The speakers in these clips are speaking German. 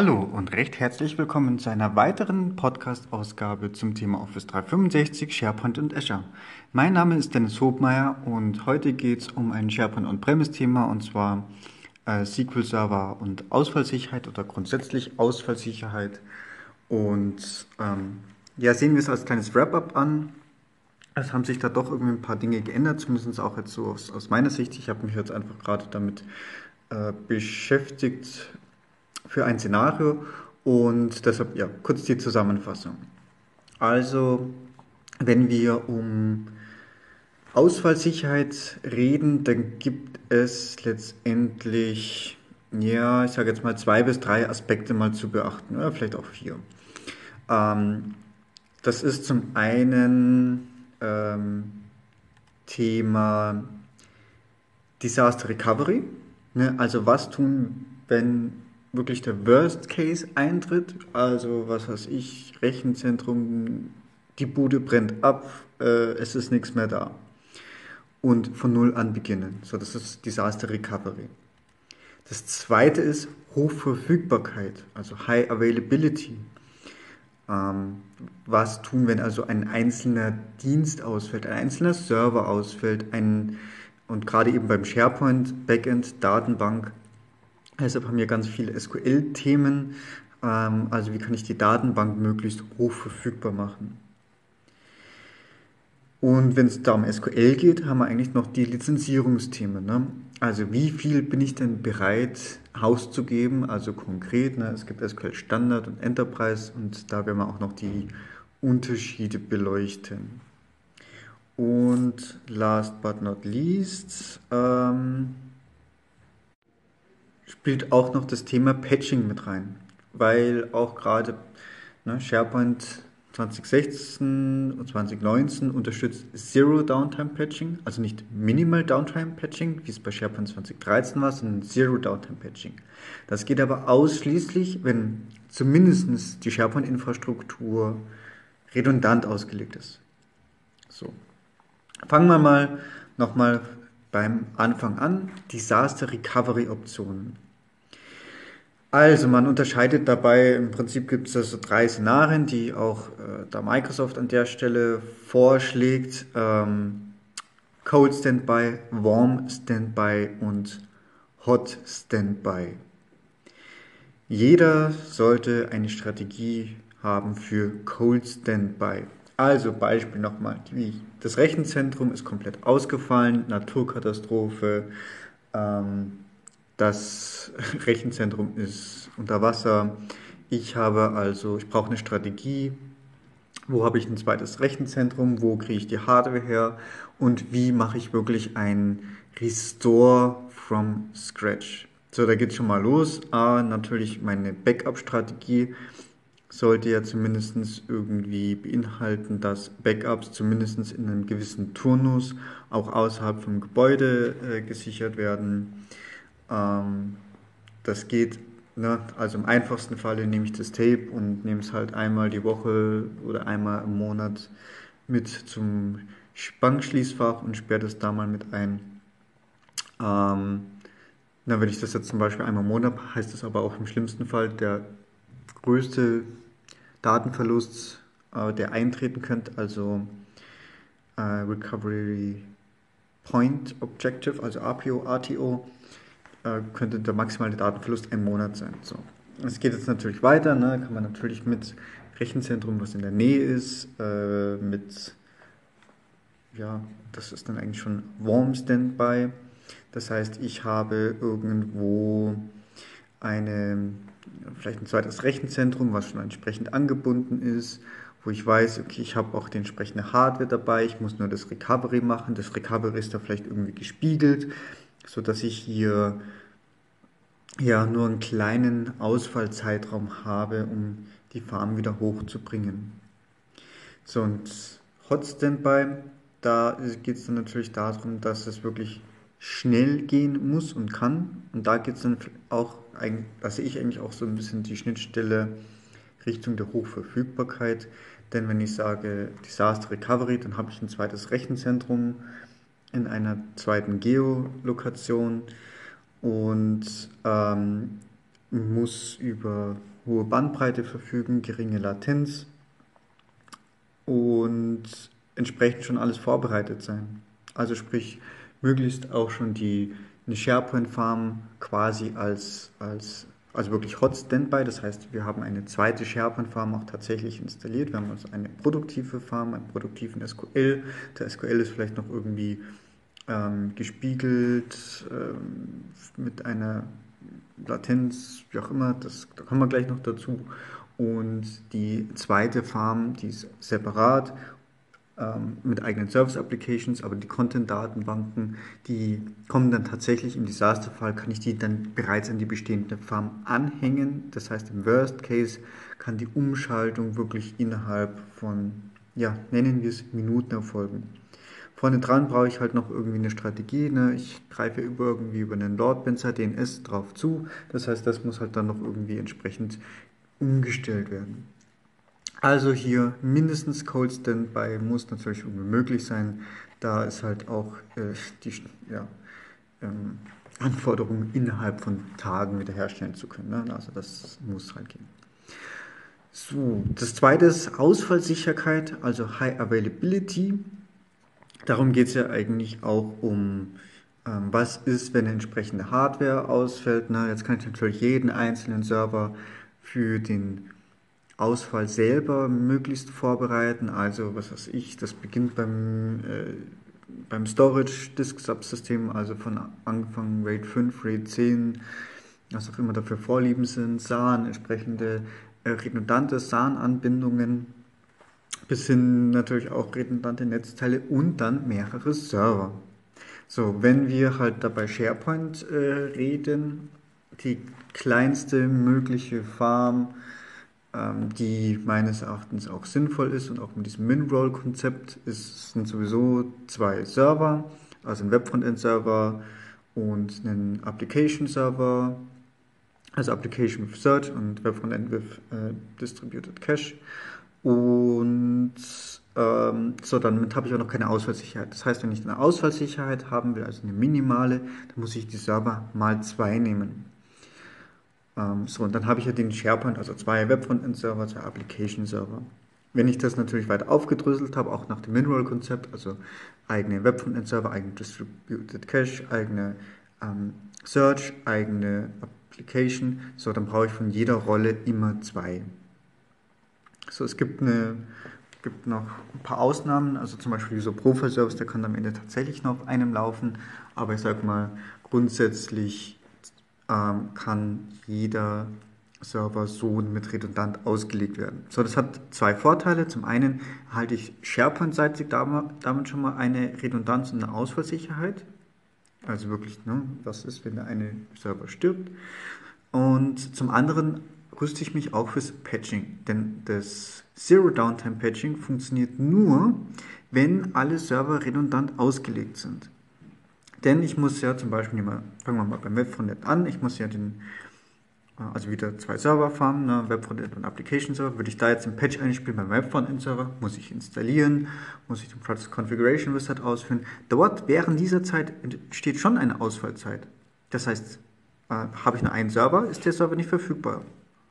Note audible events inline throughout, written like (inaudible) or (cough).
Hallo und recht herzlich willkommen zu einer weiteren Podcast-Ausgabe zum Thema Office 365, SharePoint und Azure. Mein Name ist Dennis Hobmeier und heute geht es um ein SharePoint On-Premise-Thema und zwar äh, SQL Server und Ausfallsicherheit oder grundsätzlich Ausfallsicherheit. Und ähm, ja, sehen wir es als kleines Wrap-up an. Es haben sich da doch irgendwie ein paar Dinge geändert, zumindest auch jetzt so aus, aus meiner Sicht. Ich habe mich jetzt einfach gerade damit äh, beschäftigt, für ein Szenario und deshalb ja kurz die Zusammenfassung. Also, wenn wir um Ausfallsicherheit reden, dann gibt es letztendlich, ja, ich sage jetzt mal zwei bis drei Aspekte mal zu beachten, oder vielleicht auch vier. Ähm, das ist zum einen ähm, Thema Disaster Recovery. Ne? Also was tun, wenn wirklich der Worst Case eintritt, also was weiß ich, Rechenzentrum, die Bude brennt ab, äh, es ist nichts mehr da. Und von Null an beginnen. So, das ist Disaster Recovery. Das zweite ist Hochverfügbarkeit, also High Availability. Ähm, was tun, wenn also ein einzelner Dienst ausfällt, ein einzelner Server ausfällt, ein, und gerade eben beim SharePoint Backend Datenbank Deshalb haben wir ganz viele SQL-Themen. Ähm, also wie kann ich die Datenbank möglichst hoch verfügbar machen. Und wenn es da um SQL geht, haben wir eigentlich noch die Lizenzierungsthemen. Ne? Also wie viel bin ich denn bereit auszugeben? Also konkret, ne? es gibt SQL Standard und Enterprise und da werden wir auch noch die Unterschiede beleuchten. Und last but not least, ähm, spielt auch noch das Thema Patching mit rein, weil auch gerade ne, SharePoint 2016 und 2019 unterstützt Zero Downtime Patching, also nicht Minimal Downtime Patching, wie es bei SharePoint 2013 war, sondern Zero Downtime Patching. Das geht aber ausschließlich, wenn zumindest die SharePoint-Infrastruktur redundant ausgelegt ist. So. Fangen wir mal nochmal beim Anfang an. Disaster Recovery Optionen. Also man unterscheidet dabei, im Prinzip gibt es also drei Szenarien, die auch äh, da Microsoft an der Stelle vorschlägt. Ähm, Cold Standby, Warm Standby und Hot Standby. Jeder sollte eine Strategie haben für Cold Standby. Also Beispiel nochmal, das Rechenzentrum ist komplett ausgefallen, Naturkatastrophe, ähm, das (laughs) Rechenzentrum ist unter Wasser. Ich habe also, ich brauche eine Strategie. Wo habe ich ein zweites Rechenzentrum? Wo kriege ich die Hardware her? Und wie mache ich wirklich ein Restore from Scratch? So, da geht es schon mal los. Ah, natürlich meine Backup-Strategie sollte ja zumindest irgendwie beinhalten, dass Backups zumindest in einem gewissen Turnus auch außerhalb vom Gebäude äh, gesichert werden. Ähm, das geht, ne? also im einfachsten Falle nehme ich das Tape und nehme es halt einmal die Woche oder einmal im Monat mit zum Bankschließfach und sperre das da mal mit ein. Ähm, na, wenn ich das jetzt zum Beispiel einmal im Monat, heißt das aber auch im schlimmsten Fall der größte Datenverlust, äh, der eintreten könnte, also äh, Recovery Point Objective, also APO, ATO, äh, könnte der maximale Datenverlust ein Monat sein. So. Es geht jetzt natürlich weiter, ne? kann man natürlich mit Rechenzentrum, was in der Nähe ist, äh, mit, ja, das ist dann eigentlich schon Warm Standby. Das heißt, ich habe irgendwo eine, vielleicht ein zweites Rechenzentrum, was schon entsprechend angebunden ist, wo ich weiß, okay, ich habe auch die entsprechende Hardware dabei, ich muss nur das Recovery machen. Das Recovery ist da vielleicht irgendwie gespiegelt so dass ich hier ja nur einen kleinen Ausfallzeitraum habe, um die Farm wieder hochzubringen. So und Hot Standby, da geht es dann natürlich darum, dass es wirklich schnell gehen muss und kann. Und da geht es dann auch, da sehe ich eigentlich auch so ein bisschen die Schnittstelle Richtung der Hochverfügbarkeit. Denn wenn ich sage Disaster Recovery, dann habe ich ein zweites Rechenzentrum, in einer zweiten Geolokation und ähm, muss über hohe Bandbreite verfügen, geringe Latenz und entsprechend schon alles vorbereitet sein. Also sprich, möglichst auch schon die, eine SharePoint-Farm quasi als, als also wirklich Hot Standby. Das heißt, wir haben eine zweite SharePoint-Farm auch tatsächlich installiert. Wir haben also eine produktive Farm, einen produktiven SQL. Der SQL ist vielleicht noch irgendwie ähm, gespiegelt ähm, mit einer Latenz, wie auch immer, das, da kommen wir gleich noch dazu. Und die zweite Farm, die ist separat ähm, mit eigenen Service-Applications, aber die Content-Datenbanken, die kommen dann tatsächlich im Disaster-Fall, kann ich die dann bereits an die bestehende Farm anhängen. Das heißt, im Worst Case kann die Umschaltung wirklich innerhalb von, ja, nennen wir es Minuten erfolgen. Vorne dran brauche ich halt noch irgendwie eine Strategie. Ne? Ich greife über, irgendwie über einen Load Balancer DNS drauf zu. Das heißt, das muss halt dann noch irgendwie entsprechend umgestellt werden. Also hier mindestens Cold Standby muss natürlich irgendwie möglich sein. Da ist halt auch äh, die ja, ähm, Anforderung innerhalb von Tagen wiederherstellen zu können. Ne? Also das muss halt gehen. So, das zweite ist Ausfallsicherheit, also High Availability. Darum geht es ja eigentlich auch um, ähm, was ist, wenn entsprechende Hardware ausfällt. Ne? Jetzt kann ich natürlich jeden einzelnen Server für den Ausfall selber möglichst vorbereiten. Also, was weiß ich, das beginnt beim, äh, beim Storage Disk Subsystem, also von Anfang RAID 5, RAID 10, was auch immer dafür Vorlieben sind, SAN, entsprechende äh, redundante SAN-Anbindungen, bis hin natürlich auch redundante Netzteile und dann mehrere Server. So, wenn wir halt dabei SharePoint äh, reden, die kleinste mögliche Farm die meines Erachtens auch sinnvoll ist und auch mit diesem Min-Roll-Konzept sind sowieso zwei Server, also ein Web-Frontend-Server und einen Application-Server, also Application with Search und Web-Frontend with äh, Distributed Cache. Und ähm, so, damit habe ich auch noch keine Ausfallsicherheit. Das heißt, wenn ich eine Ausfallsicherheit haben will, also eine minimale, dann muss ich die Server mal zwei nehmen. Ähm, so, und dann habe ich ja den SharePoint, also zwei Webfrontend-Server, zwei Application-Server. Wenn ich das natürlich weiter aufgedröselt habe, auch nach dem Mineral-Konzept, also eigene Webfrontend-Server, eigene Distributed Cache, eigene ähm, Search, eigene Application, so, dann brauche ich von jeder Rolle immer zwei. So, es gibt, eine, gibt noch ein paar Ausnahmen, also zum Beispiel dieser Profile-Service, der kann am Ende tatsächlich noch auf einem laufen, aber ich sage mal, grundsätzlich ähm, kann jeder Server so mit redundant ausgelegt werden. So, das hat zwei Vorteile. Zum einen halte ich SharePoint-seitig damit schon mal eine Redundanz und eine Ausfallsicherheit. Also wirklich, ne, was ist, wenn der eine Server stirbt. Und zum anderen rüste ich mich auch fürs Patching, denn das Zero Downtime Patching funktioniert nur, wenn alle Server redundant ausgelegt sind. Denn ich muss ja zum Beispiel, fangen wir mal beim Webfrontend an, ich muss ja den, äh, also wieder zwei Server fahren, ne, Webfrontend und Application Server. Würde ich da jetzt einen Patch einspielen beim Webfrontend Server, muss ich installieren, muss ich den Process Configuration Wizard ausführen. Dort während dieser Zeit entsteht schon eine Ausfallzeit. Das heißt, äh, habe ich nur einen Server, ist der Server nicht verfügbar.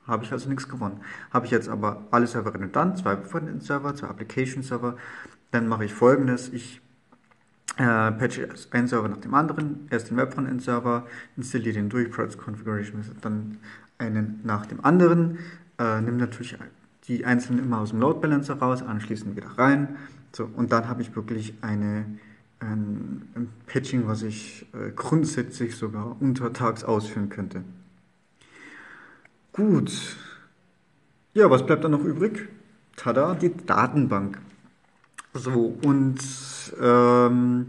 Habe ich also nichts gewonnen. Habe ich jetzt aber alle Server redundant, zwei Webfrontend Server, zwei Application Server, dann mache ich folgendes, ich äh, patche einen Server nach dem anderen, erst den Webfrontend-Server, installiere den durch, Process Configuration dann einen nach dem anderen, äh, nimm natürlich die einzelnen immer aus dem Load Balancer raus, anschließend wieder rein. So, und dann habe ich wirklich eine, ein, ein Patching, was ich äh, grundsätzlich sogar untertags ausführen könnte. Gut. Ja, was bleibt dann noch übrig? Tada, die Datenbank. So, und ähm,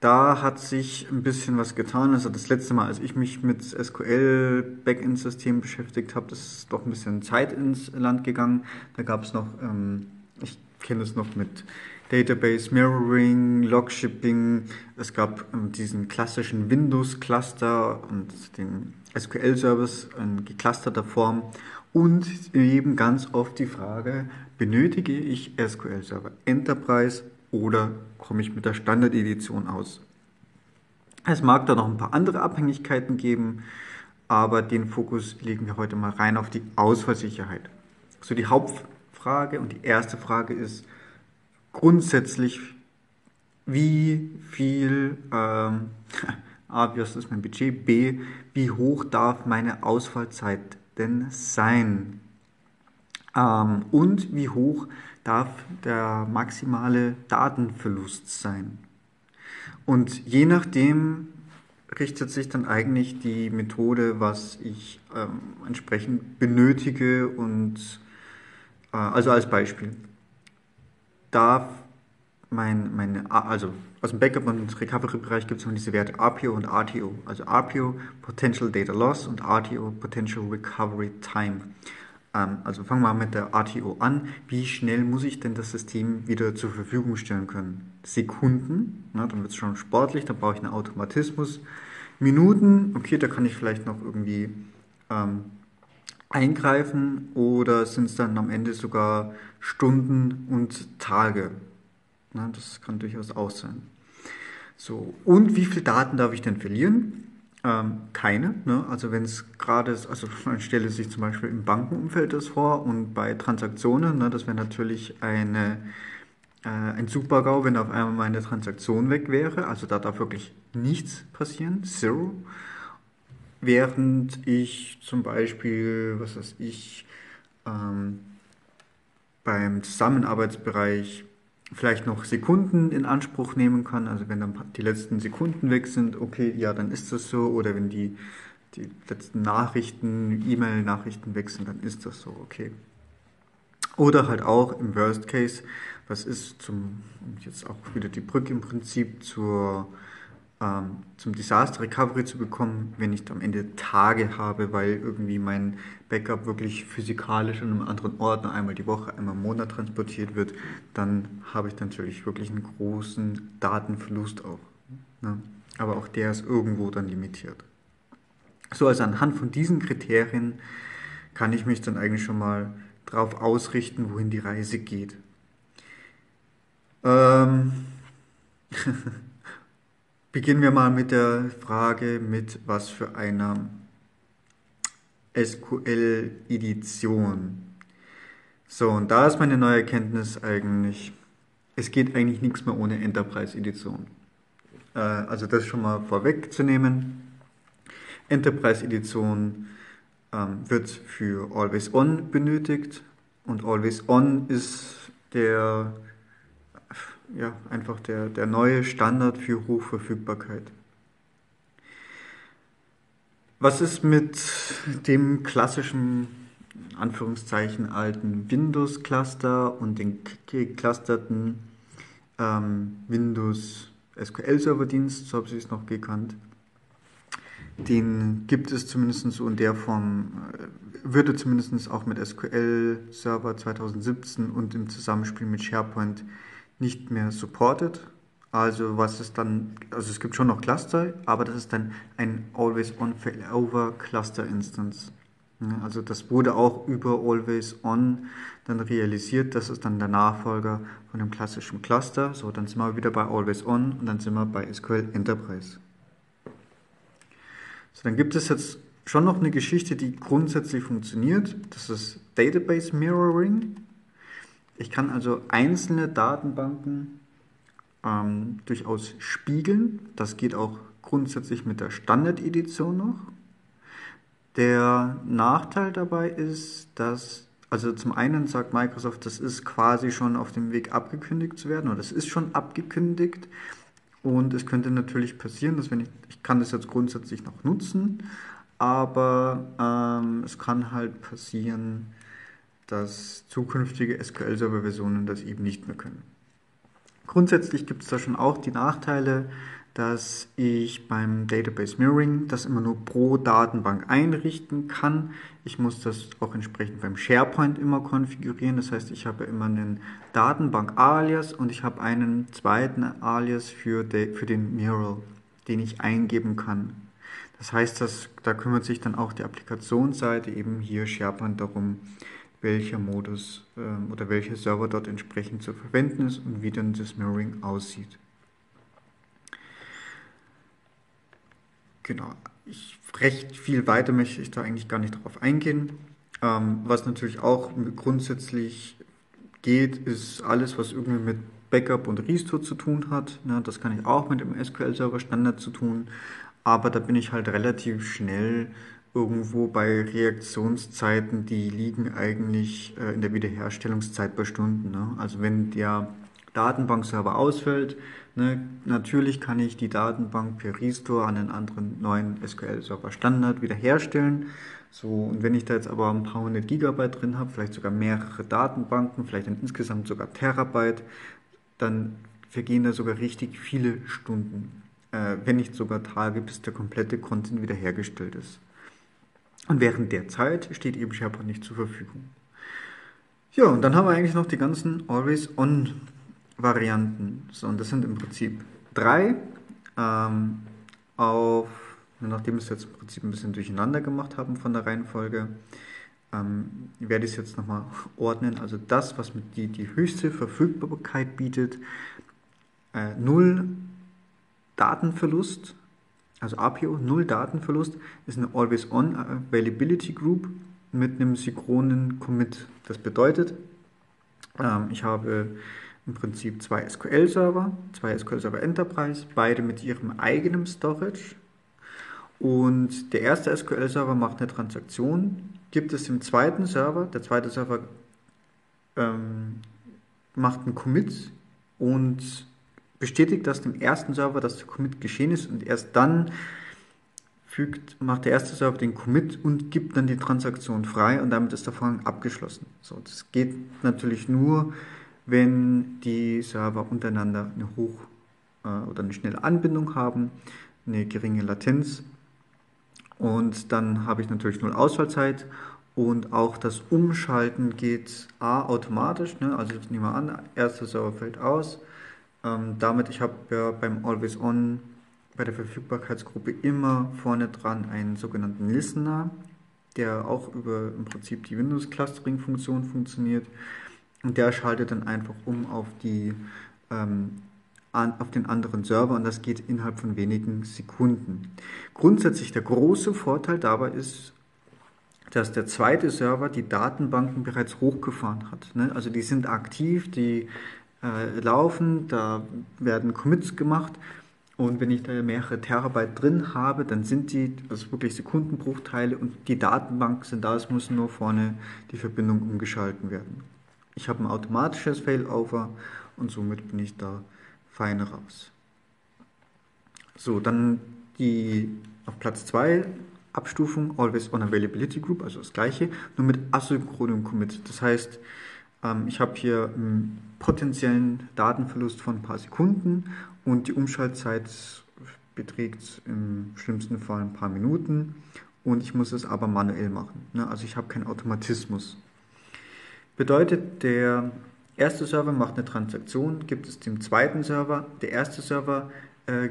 da hat sich ein bisschen was getan. Also das letzte Mal, als ich mich mit SQL Backend-System beschäftigt habe, ist doch ein bisschen Zeit ins Land gegangen. Da gab es noch, ähm, ich kenne es noch mit Database Mirroring, Logshipping. Es gab ähm, diesen klassischen Windows-Cluster und den SQL-Service in geclusterter Form. Und eben ganz oft die Frage, benötige ich SQL Server Enterprise oder komme ich mit der Standard-Edition aus? Es mag da noch ein paar andere Abhängigkeiten geben. aber den Fokus legen wir heute mal rein auf die Ausfallsicherheit. So die Hauptfrage und die erste Frage ist grundsätzlich, wie viel, ähm, (laughs) A, was ist mein Budget, B, wie hoch darf meine Ausfallzeit denn sein? Ähm, und wie hoch darf der maximale Datenverlust sein? Und je nachdem richtet sich dann eigentlich die Methode, was ich ähm, entsprechend benötige und äh, also als Beispiel darf mein, meine, also aus dem Backup- und Recovery-Bereich gibt es noch diese Werte APO und RTO. Also APO, Potential Data Loss und RTO, Potential Recovery Time. Ähm, also fangen wir mit der RTO an. Wie schnell muss ich denn das System wieder zur Verfügung stellen können? Sekunden, na, dann wird es schon sportlich, dann brauche ich einen Automatismus. Minuten, okay, da kann ich vielleicht noch irgendwie ähm, eingreifen oder sind es dann am Ende sogar Stunden und Tage? Na, das kann durchaus auch sein. So, und wie viele Daten darf ich denn verlieren? Ähm, keine. Ne? Also wenn es gerade ist, also (laughs) man stelle sich zum Beispiel im Bankenumfeld das vor und bei Transaktionen, ne, das wäre natürlich eine, äh, ein Super-GAU, wenn auf einmal meine Transaktion weg wäre. Also da darf wirklich nichts passieren, zero. Während ich zum Beispiel, was weiß ich, ähm, beim Zusammenarbeitsbereich vielleicht noch Sekunden in Anspruch nehmen kann. Also wenn dann die letzten Sekunden weg sind, okay, ja, dann ist das so. Oder wenn die, die letzten Nachrichten, E-Mail-Nachrichten weg sind, dann ist das so, okay. Oder halt auch im Worst Case, was ist zum, jetzt auch wieder die Brücke im Prinzip zur ähm, zum Disaster Recovery zu bekommen, wenn ich am Ende Tage habe, weil irgendwie mein Backup wirklich physikalisch an einem anderen Ort einmal die Woche, einmal im Monat transportiert wird, dann habe ich natürlich wirklich einen großen Datenverlust auch. Ne? Aber auch der ist irgendwo dann limitiert. So, also anhand von diesen Kriterien kann ich mich dann eigentlich schon mal darauf ausrichten, wohin die Reise geht. Ähm (laughs) Beginnen wir mal mit der Frage, mit was für einer SQL-Edition. So, und da ist meine neue Erkenntnis eigentlich, es geht eigentlich nichts mehr ohne Enterprise-Edition. Äh, also das schon mal vorwegzunehmen. Enterprise-Edition ähm, wird für Always On benötigt und Always On ist der ja, einfach der, der neue Standard für Hochverfügbarkeit. Was ist mit dem klassischen, Anführungszeichen, alten Windows-Cluster und den geclusterten ähm, Windows SQL-Server-Dienst, so habe ich es noch gekannt? Den gibt es zumindest so in der Form, äh, würde zumindest auch mit SQL Server 2017 und im Zusammenspiel mit SharePoint nicht mehr supported. Also was ist dann, also es gibt schon noch Cluster, aber das ist dann ein Always On Failover Cluster Instance. Also das wurde auch über Always On dann realisiert. Das ist dann der Nachfolger von dem klassischen Cluster. So, dann sind wir wieder bei Always On und dann sind wir bei SQL Enterprise. So, dann gibt es jetzt schon noch eine Geschichte, die grundsätzlich funktioniert. Das ist Database Mirroring. Ich kann also einzelne Datenbanken ähm, durchaus spiegeln. Das geht auch grundsätzlich mit der Standard-Edition noch. Der Nachteil dabei ist, dass, also zum einen sagt Microsoft, das ist quasi schon auf dem Weg abgekündigt zu werden oder das ist schon abgekündigt. Und es könnte natürlich passieren, dass wenn ich, ich kann das jetzt grundsätzlich noch nutzen, aber ähm, es kann halt passieren, dass zukünftige SQL-Server-Versionen das eben nicht mehr können. Grundsätzlich gibt es da schon auch die Nachteile, dass ich beim Database Mirroring das immer nur pro Datenbank einrichten kann. Ich muss das auch entsprechend beim SharePoint immer konfigurieren. Das heißt, ich habe immer einen Datenbank-Alias und ich habe einen zweiten Alias für, für den Mirror, den ich eingeben kann. Das heißt, dass, da kümmert sich dann auch die Applikationsseite eben hier SharePoint darum, welcher Modus ähm, oder welcher Server dort entsprechend zu verwenden ist und wie dann das Mirroring aussieht. Genau. ich, recht viel weiter möchte ich da eigentlich gar nicht drauf eingehen. Ähm, was natürlich auch grundsätzlich geht, ist alles, was irgendwie mit Backup und Restore zu tun hat. Ne, das kann ich auch mit dem SQL-Server Standard zu tun, aber da bin ich halt relativ schnell irgendwo bei Reaktionszeiten, die liegen eigentlich äh, in der Wiederherstellungszeit bei Stunden. Ne? Also wenn der Datenbankserver ausfällt, ne, natürlich kann ich die Datenbank per Restore an einen anderen neuen SQL-Server Standard wiederherstellen. So, und wenn ich da jetzt aber ein paar hundert Gigabyte drin habe, vielleicht sogar mehrere Datenbanken, vielleicht insgesamt sogar Terabyte, dann vergehen da sogar richtig viele Stunden, äh, wenn nicht sogar Tage, bis der komplette Content wiederhergestellt ist. Und während der Zeit steht eben SharePoint nicht zur Verfügung. Ja, und dann haben wir eigentlich noch die ganzen Always-On-Varianten. So, und das sind im Prinzip drei ähm, auf nachdem wir es jetzt im Prinzip ein bisschen durcheinander gemacht haben von der Reihenfolge, ähm, werde ich es jetzt nochmal ordnen. Also das, was mit die, die höchste Verfügbarkeit bietet, äh, null Datenverlust, also APO, null Datenverlust, ist eine Always-On Availability Group mit einem synchronen Commit. Das bedeutet, ähm, ich habe im Prinzip zwei SQL-Server, zwei SQL-Server Enterprise, beide mit ihrem eigenen Storage, und der erste SQL-Server macht eine Transaktion, gibt es dem zweiten Server, der zweite Server ähm, macht einen Commit und bestätigt das dem ersten Server, dass der Commit geschehen ist und erst dann fügt, macht der erste Server den Commit und gibt dann die Transaktion frei und damit ist der Vorgang abgeschlossen. So, das geht natürlich nur, wenn die Server untereinander eine hoch äh, oder eine schnelle Anbindung haben, eine geringe Latenz und dann habe ich natürlich null Ausfallzeit und auch das Umschalten geht A automatisch, ne? also ich nehme an, erster Server fällt aus. Ähm, damit, ich habe ja beim Always On bei der Verfügbarkeitsgruppe immer vorne dran einen sogenannten Listener, der auch über im Prinzip die Windows Clustering Funktion funktioniert. Und der schaltet dann einfach um auf die ähm, an, auf den anderen Server und das geht innerhalb von wenigen Sekunden. Grundsätzlich der große Vorteil dabei ist, dass der zweite Server die Datenbanken bereits hochgefahren hat. Ne? Also die sind aktiv, die äh, laufen, da werden Commits gemacht und wenn ich da mehrere Terabyte drin habe, dann sind die also wirklich Sekundenbruchteile und die Datenbanken sind da, es muss nur vorne die Verbindung umgeschalten werden. Ich habe ein automatisches Failover und somit bin ich da fein raus. So, dann die auf Platz 2 Abstufung Always on Availability Group, also das gleiche, nur mit asynchronem Commit. Das heißt, ich habe hier einen potenziellen Datenverlust von ein paar Sekunden und die Umschaltzeit beträgt im schlimmsten Fall ein paar Minuten und ich muss es aber manuell machen. Ne? Also ich habe keinen Automatismus. Bedeutet, der erste Server macht eine Transaktion, gibt es dem zweiten Server. Der erste Server äh,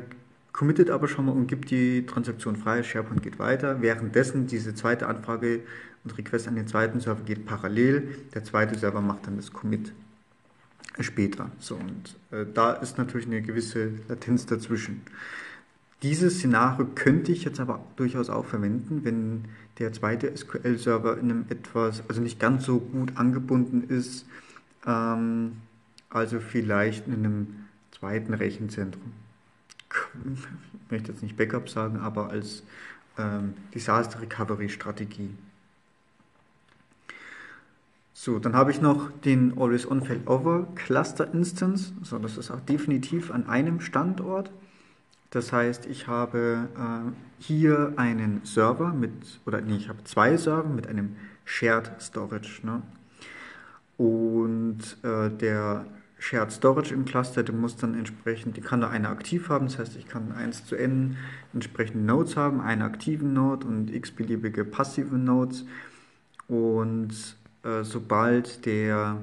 committet aber schon mal und gibt die Transaktion frei. SharePoint geht weiter. Währenddessen diese zweite Anfrage und Request an den zweiten Server geht parallel. Der zweite Server macht dann das Commit später. So, und äh, da ist natürlich eine gewisse Latenz dazwischen. Dieses Szenario könnte ich jetzt aber durchaus auch verwenden, wenn der zweite SQL-Server in einem etwas, also nicht ganz so gut angebunden ist, ähm, also vielleicht in einem zweiten Rechenzentrum. Ich möchte jetzt nicht Backup sagen, aber als ähm, Disaster Recovery Strategie. So, dann habe ich noch den Always On Failover Cluster Instance. So, das ist auch definitiv an einem Standort. Das heißt, ich habe äh, hier einen Server mit, oder nee, ich habe zwei Server mit einem Shared Storage. Ne? Und äh, der Shared Storage im Cluster, der muss dann entsprechend, die kann da eine aktiv haben, das heißt, ich kann 1 zu n entsprechende Nodes haben, einen aktiven Node und x-beliebige passive Nodes. Und äh, sobald der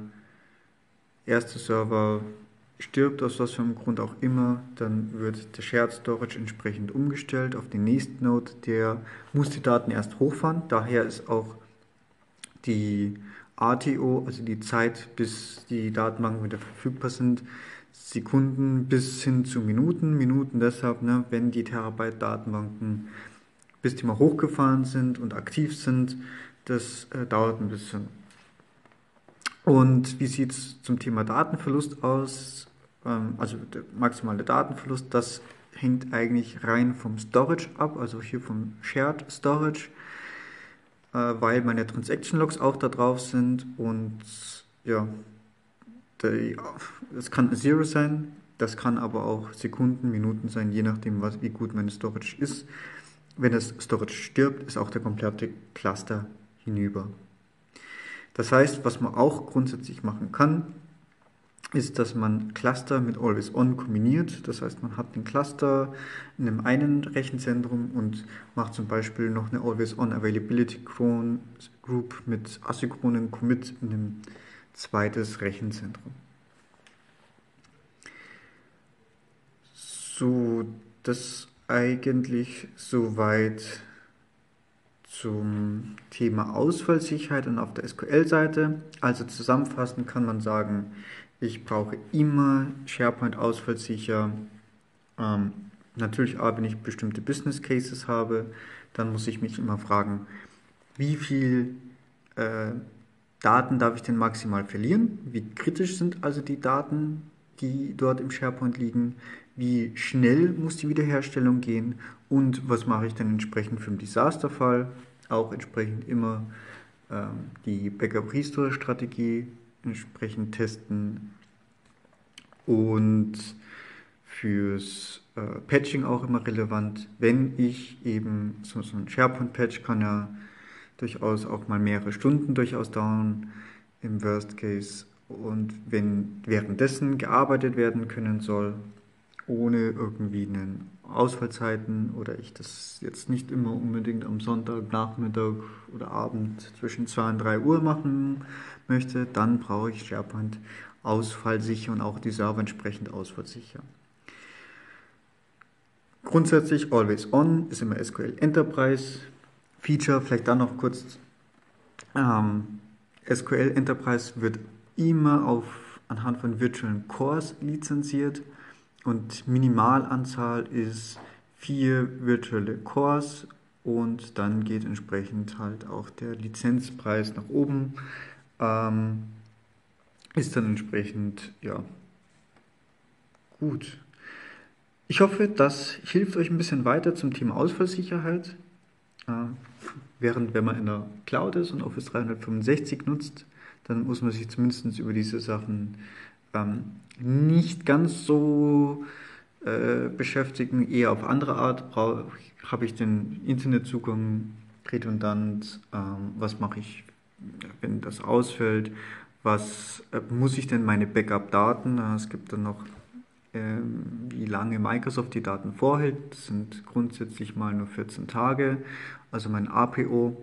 erste Server stirbt, aus was für einem Grund auch immer, dann wird der Shared Storage entsprechend umgestellt auf den nächsten Node. Der muss die Daten erst hochfahren. Daher ist auch die ATO, also die Zeit, bis die Datenbanken wieder verfügbar sind, Sekunden bis hin zu Minuten. Minuten deshalb, ne, wenn die Terabyte Datenbanken bis die mal hochgefahren sind und aktiv sind, das äh, dauert ein bisschen. Und wie sieht es zum Thema Datenverlust aus? Ähm, also der maximale Datenverlust, das hängt eigentlich rein vom Storage ab, also hier vom Shared Storage, weil meine Transaction Logs auch da drauf sind und ja, es kann Zero sein, das kann aber auch Sekunden, Minuten sein, je nachdem, was, wie gut meine Storage ist. Wenn das Storage stirbt, ist auch der komplette Cluster hinüber. Das heißt, was man auch grundsätzlich machen kann, ist, dass man Cluster mit Always On kombiniert. Das heißt, man hat den Cluster in einem einen Rechenzentrum und macht zum Beispiel noch eine Always On Availability Group mit asynchronen Commit in einem zweites Rechenzentrum. So, das eigentlich soweit zum Thema Ausfallsicherheit und auf der SQL-Seite. Also zusammenfassend kann man sagen, ich brauche immer SharePoint ausfallsicher. Ähm, natürlich aber, wenn ich bestimmte Business Cases habe, dann muss ich mich immer fragen, wie viel äh, Daten darf ich denn maximal verlieren? Wie kritisch sind also die Daten, die dort im SharePoint liegen? Wie schnell muss die Wiederherstellung gehen? Und was mache ich dann entsprechend für den Desasterfall? Auch entsprechend immer ähm, die Backup-Restore-Strategie entsprechend testen und fürs äh, Patching auch immer relevant, wenn ich eben so, so ein SharePoint-Patch kann ja durchaus auch mal mehrere Stunden durchaus dauern im Worst Case. Und wenn währenddessen gearbeitet werden können soll, ohne irgendwie einen Ausfallzeiten oder ich das jetzt nicht immer unbedingt am Sonntag, Nachmittag oder Abend zwischen 2 und 3 Uhr machen möchte, dann brauche ich SharePoint ausfallsicher und auch die Server entsprechend ausfallsicher. Grundsätzlich Always On ist immer SQL Enterprise Feature. Vielleicht dann noch kurz. Ähm, SQL Enterprise wird immer auf, anhand von Virtual Cores lizenziert und Minimalanzahl ist vier virtuelle Cores und dann geht entsprechend halt auch der Lizenzpreis nach oben. Ähm, ist dann entsprechend, ja, gut. Ich hoffe, das hilft euch ein bisschen weiter zum Thema Ausfallsicherheit. Äh, während wenn man in der Cloud ist und Office 365 nutzt, dann muss man sich zumindest über diese Sachen ähm, nicht ganz so äh, beschäftigen, eher auf andere Art. Habe ich den Internetzugang redundant? Ähm, was mache ich, wenn das ausfällt? Was äh, muss ich denn meine Backup-Daten? Es gibt dann noch, äh, wie lange Microsoft die Daten vorhält. Das sind grundsätzlich mal nur 14 Tage. Also mein APO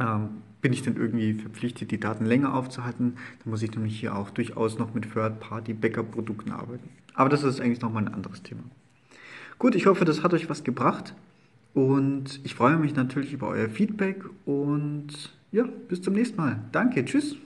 ähm, bin ich dann irgendwie verpflichtet, die Daten länger aufzuhalten, dann muss ich nämlich hier auch durchaus noch mit Third-Party-Backup-Produkten arbeiten. Aber das ist eigentlich nochmal ein anderes Thema. Gut, ich hoffe, das hat euch was gebracht und ich freue mich natürlich über euer Feedback und ja, bis zum nächsten Mal. Danke, tschüss.